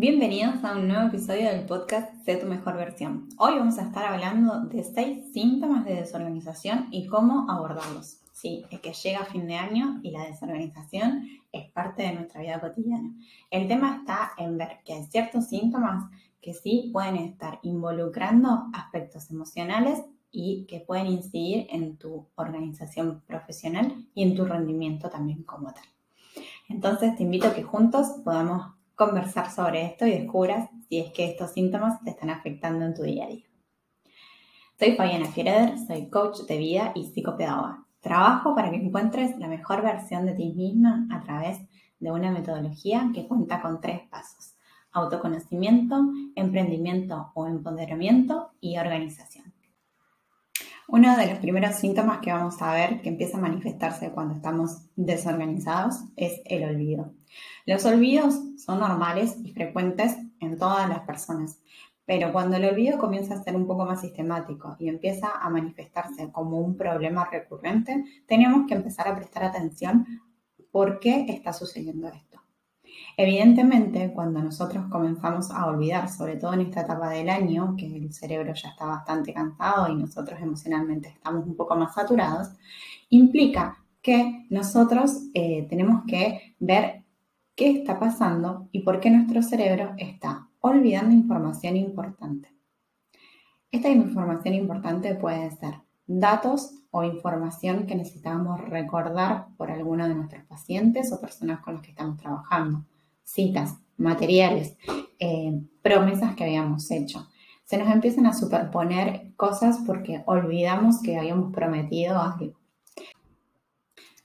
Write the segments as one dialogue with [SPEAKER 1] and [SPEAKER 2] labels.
[SPEAKER 1] Bienvenidos a un nuevo episodio del podcast Sé tu mejor versión. Hoy vamos a estar hablando de seis síntomas de desorganización y cómo abordarlos. Sí, es que llega fin de año y la desorganización es parte de nuestra vida cotidiana. El tema está en ver que hay ciertos síntomas que sí pueden estar involucrando aspectos emocionales y que pueden incidir en tu organización profesional y en tu rendimiento también como tal. Entonces te invito a que juntos podamos conversar sobre esto y descubras si es que estos síntomas te están afectando en tu día a día. Soy Fabiana Fiereder, soy coach de vida y psicopedagoga. Trabajo para que encuentres la mejor versión de ti misma a través de una metodología que cuenta con tres pasos. Autoconocimiento, emprendimiento o empoderamiento y organización. Uno de los primeros síntomas que vamos a ver que empieza a manifestarse cuando estamos desorganizados es el olvido. Los olvidos son normales y frecuentes en todas las personas, pero cuando el olvido comienza a ser un poco más sistemático y empieza a manifestarse como un problema recurrente, tenemos que empezar a prestar atención por qué está sucediendo esto. Evidentemente, cuando nosotros comenzamos a olvidar, sobre todo en esta etapa del año, que el cerebro ya está bastante cansado y nosotros emocionalmente estamos un poco más saturados, implica que nosotros eh, tenemos que ver qué está pasando y por qué nuestro cerebro está olvidando información importante. Esta información importante puede ser datos o información que necesitamos recordar por alguno de nuestros pacientes o personas con las que estamos trabajando citas, materiales, eh, promesas que habíamos hecho. Se nos empiezan a superponer cosas porque olvidamos que habíamos prometido algo.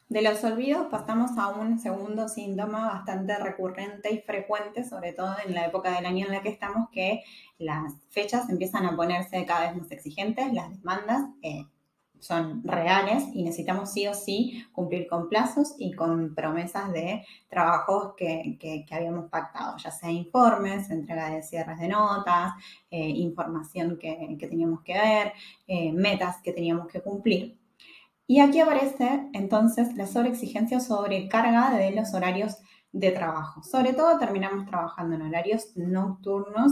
[SPEAKER 1] De los olvidos pasamos a un segundo síntoma bastante recurrente y frecuente, sobre todo en la época del año en la que estamos, que las fechas empiezan a ponerse cada vez más exigentes, las demandas eh, son reales y necesitamos sí o sí cumplir con plazos y con promesas de trabajos que, habíamos pactado, ya sea informes, entrega de cierres de notas, eh, información que, teníamos que ver, eh, metas que teníamos que cumplir. Y aquí aparece entonces la sobreexigencia o sobrecarga de los horarios de trabajo. Sobre todo terminamos trabajando en horarios nocturnos,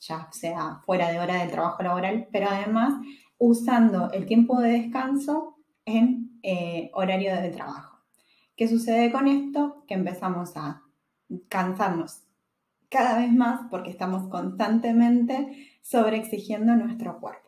[SPEAKER 1] ya sea fuera de hora del trabajo laboral, pero además usando el tiempo de descanso en eh, horario de trabajo. ¿Qué sucede con esto? Que empezamos a cansarnos cada vez más porque estamos constantemente sobreexigiendo nuestro cuerpo.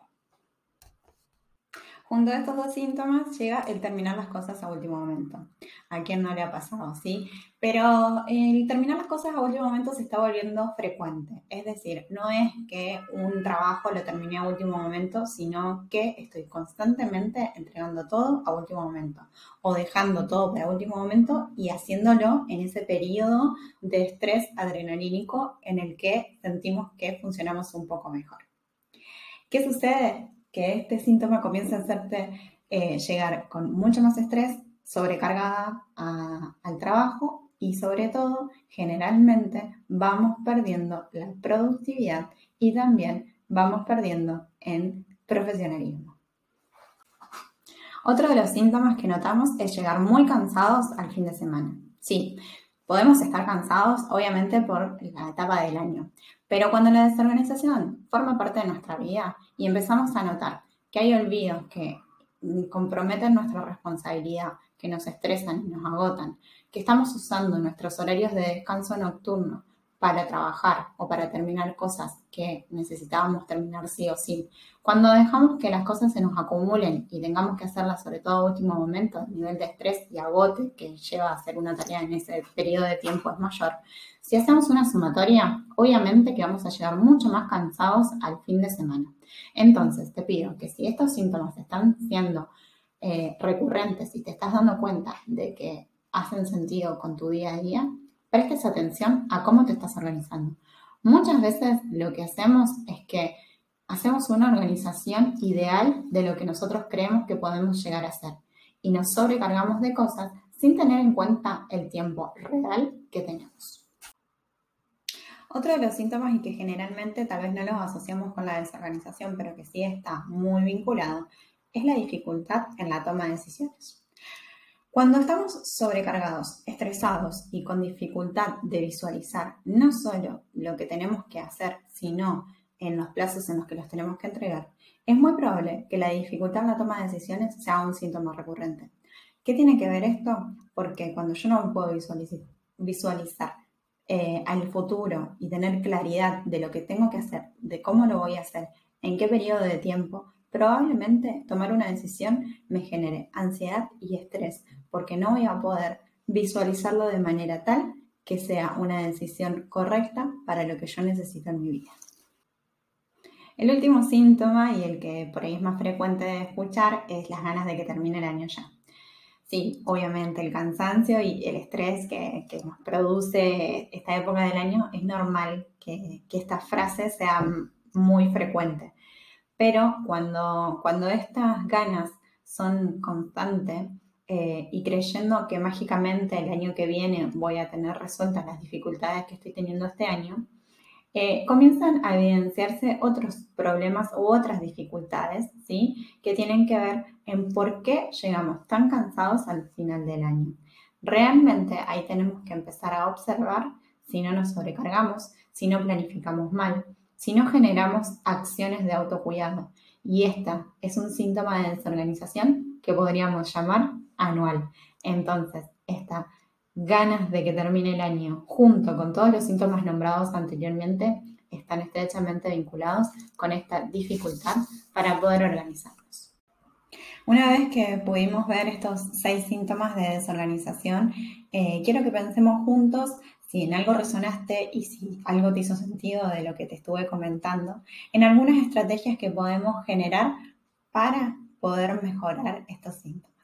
[SPEAKER 1] Junto a estos dos síntomas llega el terminar las cosas a último momento. ¿A quién no le ha pasado, sí? Pero el terminar las cosas a último momento se está volviendo frecuente. Es decir, no es que un trabajo lo termine a último momento, sino que estoy constantemente entregando todo a último momento o dejando todo para último momento y haciéndolo en ese periodo de estrés adrenalínico en el que sentimos que funcionamos un poco mejor. ¿Qué sucede? Que este síntoma comienza a hacerte eh, llegar con mucho más estrés, sobrecargada al trabajo y sobre todo, generalmente vamos perdiendo la productividad y también vamos perdiendo en profesionalismo. Otro de los síntomas que notamos es llegar muy cansados al fin de semana. Sí, podemos estar cansados obviamente por la etapa del año, pero cuando la desorganización forma parte de nuestra vida y empezamos a notar que hay olvidos que comprometen nuestra responsabilidad, que nos estresan y nos agotan, que estamos usando nuestros horarios de descanso nocturno para trabajar o para terminar cosas que necesitábamos terminar sí o sí. Cuando dejamos que las cosas se nos acumulen y tengamos que hacerlas sobre todo a último momento, el nivel de estrés y agote que lleva a hacer una tarea en ese periodo de tiempo es mayor. Si hacemos una sumatoria, obviamente que vamos a llegar mucho más cansados al fin de semana. Entonces, te pido que si estos síntomas están siendo eh, recurrentes y te estás dando cuenta de que hacen sentido con tu día a día, prestes atención a cómo te estás organizando. Muchas veces lo que hacemos es que hacemos una organización ideal de lo que nosotros creemos que podemos llegar a hacer y nos sobrecargamos de cosas sin tener en cuenta el tiempo real que tenemos. Otro de los síntomas y que generalmente tal vez no los asociamos con la desorganización, pero que sí está muy vinculado, es la dificultad en la toma de decisiones. Cuando estamos sobrecargados, estresados y con dificultad de visualizar no solo lo que tenemos que hacer, sino en los plazos en los que los tenemos que entregar, es muy probable que la dificultad en la toma de decisiones sea un síntoma recurrente. ¿Qué tiene que ver esto? Porque cuando yo no puedo visualizar, eh, al futuro y tener claridad de lo que tengo que hacer, de cómo lo voy a hacer, en qué periodo de tiempo, probablemente tomar una decisión me genere ansiedad y estrés, porque no voy a poder visualizarlo de manera tal que sea una decisión correcta para lo que yo necesito en mi vida. El último síntoma y el que por ahí es más frecuente de escuchar es las ganas de que termine el año ya. Sí, obviamente el cansancio y el estrés que, nos produce esta época del año es normal que, que esta frase sea muy frecuente. Pero cuando, cuando estas ganas son constantes eh, y creyendo que mágicamente el año que viene voy a tener resueltas las dificultades que estoy teniendo este año, eh, comienzan a evidenciarse otros problemas u otras dificultades, ¿sí? Que tienen que ver en por qué llegamos tan cansados al final del año. Realmente ahí tenemos que empezar a observar si no nos sobrecargamos, si no planificamos mal, si no generamos acciones de autocuidado. Y esta es un síntoma de desorganización que podríamos llamar anual. Entonces, estas ganas de que termine el año, junto con todos los síntomas nombrados anteriormente, están estrechamente vinculados con esta dificultad para poder organizarnos. Una vez que pudimos ver estos seis síntomas de desorganización, eh, quiero que pensemos juntos si en algo resonaste y si algo te hizo sentido de lo que te estuve comentando, en algunas estrategias que podemos generar para poder mejorar estos síntomas.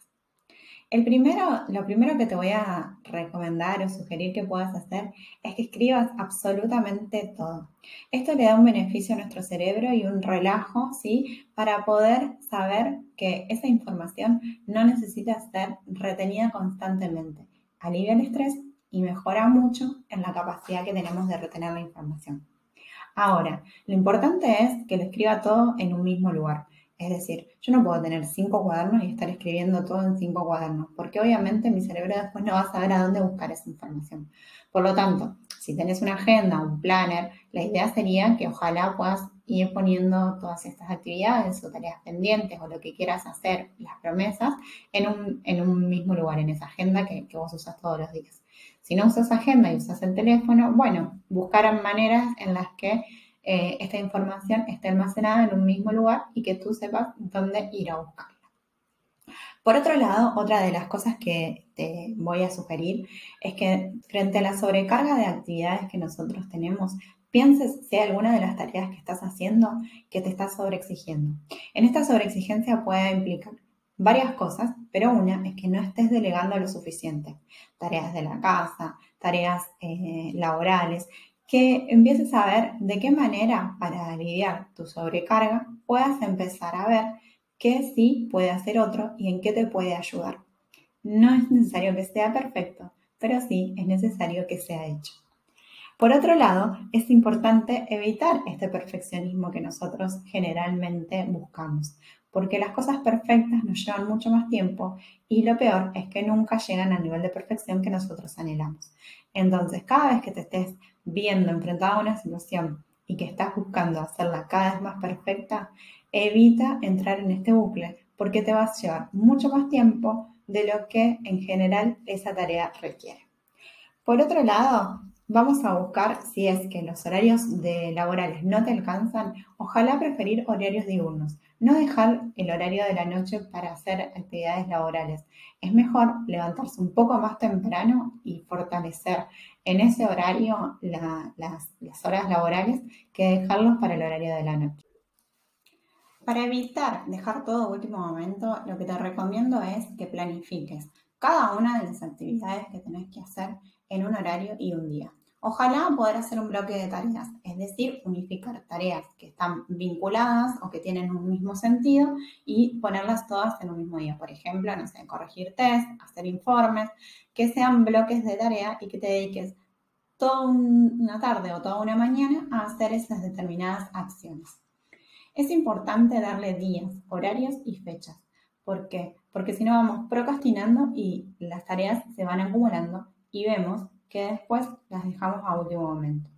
[SPEAKER 1] El primero, lo primero que te voy a recomendar o sugerir que puedas hacer es que escribas absolutamente todo. Esto le da un beneficio a nuestro cerebro y un relajo, ¿sí? Para poder saber que esa información no necesita ser retenida constantemente. Alivia el estrés y mejora mucho en la capacidad que tenemos de retener la información. Ahora, lo importante es que lo escriba todo en un mismo lugar. Es decir, yo no puedo tener cinco cuadernos y estar escribiendo todo en cinco cuadernos, porque obviamente mi cerebro después no va a saber a dónde buscar esa información. Por lo tanto, si tenés una agenda, un planner, la idea sería que ojalá puedas ir poniendo todas estas actividades o tareas pendientes o lo que quieras hacer, las promesas, en un, mismo lugar, en esa agenda que, que vos usas todos los días. Si no usas agenda y usas el teléfono, bueno, buscar maneras en las que eh, esta información esté almacenada en un mismo lugar y que tú sepas dónde ir a buscarla. Por otro lado, otra de las cosas que te voy a sugerir es que frente a la sobrecarga de actividades que nosotros tenemos, pienses si hay alguna de las tareas que estás haciendo que te está sobreexigiendo. En esta sobreexigencia puede implicar varias cosas, pero una es que no estés delegando lo suficiente. Tareas de la casa, tareas eh, laborales, que empieces a ver de qué manera para aliviar tu sobrecarga puedas empezar a ver qué sí puede hacer otro y en qué te puede ayudar. No es necesario que sea perfecto, pero sí es necesario que sea hecho. Por otro lado, es importante evitar este perfeccionismo que nosotros generalmente buscamos, porque las cosas perfectas nos llevan mucho más tiempo y lo peor es que nunca llegan al nivel de perfección que nosotros anhelamos. Entonces, cada vez que te estés viendo enfrentada a una situación y que estás buscando hacerla cada vez más perfecta, evita entrar en este bucle porque te va a llevar mucho más tiempo de lo que en general esa tarea requiere. Por otro lado, Vamos a buscar si es que los horarios de laborales no te alcanzan, ojalá preferir horarios diurnos, no dejar el horario de la noche para hacer actividades laborales. Es mejor levantarse un poco más temprano y fortalecer en ese horario las, las horas laborales que dejarlos para el horario de la noche. Para evitar dejar todo último momento, lo que te recomiendo es que planifiques cada una de las actividades que tenés que hacer en un horario y un día. Ojalá poder hacer un bloque de tareas, es decir, unificar tareas que están vinculadas o que tienen un mismo sentido y ponerlas todas en un mismo día. Por ejemplo, no sé, corregir test, hacer informes, que sean bloques de tarea y que te dediques toda una tarde o toda una mañana a hacer esas determinadas acciones. Es importante darle días, horarios y fechas ¿Por qué? Porque si no vamos procrastinando y las tareas se van acumulando y vemos que después las dejamos a último momento.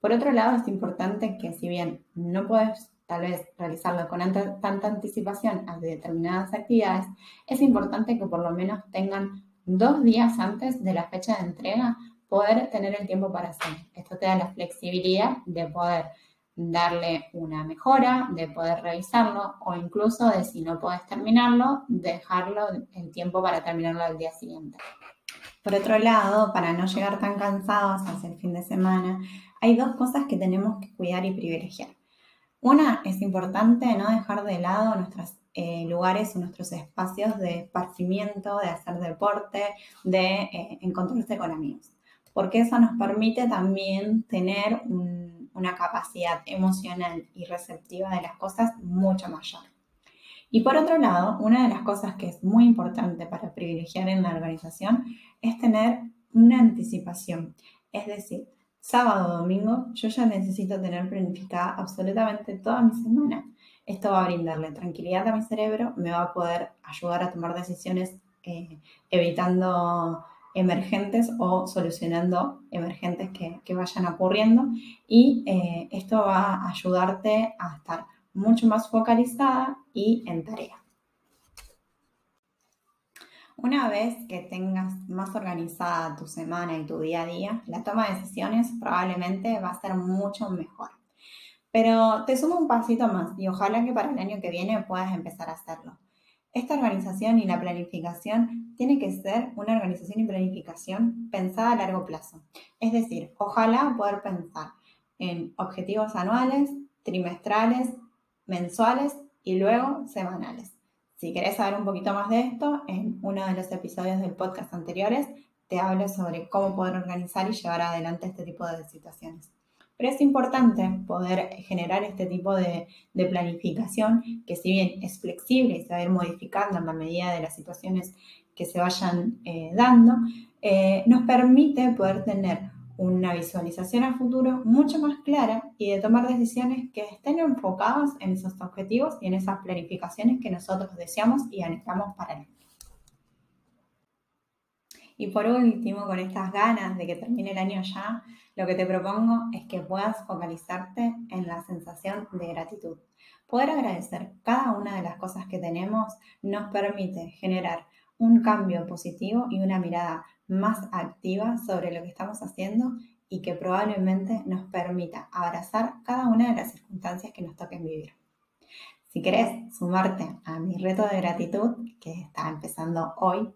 [SPEAKER 1] Por otro lado, es importante que si bien no puedes tal vez realizarlo con tanta anticipación a determinadas actividades, es importante que por lo menos tengan dos días antes de la fecha de entrega poder tener el tiempo para hacer. Esto te da la flexibilidad de poder darle una mejora, de poder revisarlo o incluso de si no puedes terminarlo, dejarlo el tiempo para terminarlo al día siguiente. Por otro lado, para no llegar tan cansados hacia el fin de semana, hay dos cosas que tenemos que cuidar y privilegiar. Una, es importante no dejar de lado nuestros eh, lugares o nuestros espacios de esparcimiento, de hacer deporte, de eh, encontrarse con amigos, porque eso nos permite también tener una capacidad emocional y receptiva de las cosas mucho mayor. Y por otro lado, una de las cosas que es muy importante para privilegiar en la organización es tener una anticipación. Es decir, sábado o domingo yo ya necesito tener planificada absolutamente toda mi semana. Esto va a brindarle tranquilidad a mi cerebro, me va a poder ayudar a tomar decisiones eh, evitando emergentes o solucionando emergentes que, vayan ocurriendo y eh, esto va a ayudarte a estar mucho más focalizada y en tarea. Una vez que tengas más organizada tu semana y tu día a día, la toma de decisiones probablemente va a ser mucho mejor. Pero te sumo un pasito más y ojalá que para el año que viene puedas empezar a hacerlo. Esta organización y la planificación tiene que ser una organización y planificación pensada a largo plazo. Es decir, ojalá poder pensar en objetivos anuales, trimestrales, mensuales y luego semanales. Si querés saber un poquito más de esto, en uno de los episodios del podcast anteriores te hablo sobre cómo poder organizar y llevar adelante este tipo de situaciones. Pero es importante poder generar este tipo de, planificación que si bien es flexible y se va a ir modificando en la medida de las situaciones que se vayan eh, dando, eh, nos permite poder tener una visualización a futuro mucho más clara y de tomar decisiones que estén enfocadas en esos objetivos y en esas planificaciones que nosotros deseamos y anhelamos para él. Y por último, con estas ganas de que termine el año ya, lo que te propongo es que puedas focalizarte en la sensación de gratitud. Poder agradecer cada una de las cosas que tenemos nos permite generar un cambio positivo y una mirada más activa sobre lo que estamos haciendo y que probablemente nos permita abrazar cada una de las circunstancias que nos toquen vivir. Si querés sumarte a mi reto de gratitud, que está empezando hoy,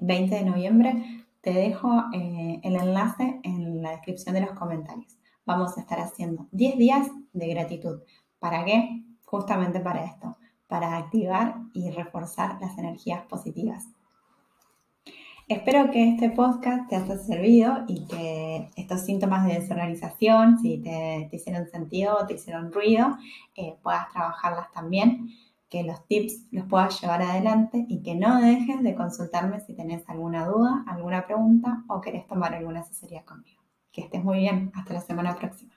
[SPEAKER 1] 20 eh, de noviembre, te dejo eh, el enlace en la descripción de los comentarios. Vamos a estar haciendo 10 días de gratitud. ¿Para qué? Justamente para esto, para activar y reforzar las energías positivas. Espero que este podcast te haya servido y que estos síntomas de desorganización, si te, hicieron sentido o te hicieron ruido, eh, puedas trabajarlas también, que los tips los puedas llevar adelante y que no dejes de consultarme si tenés alguna duda, alguna pregunta o querés tomar alguna asesoría conmigo. Que estés muy bien. Hasta la semana próxima.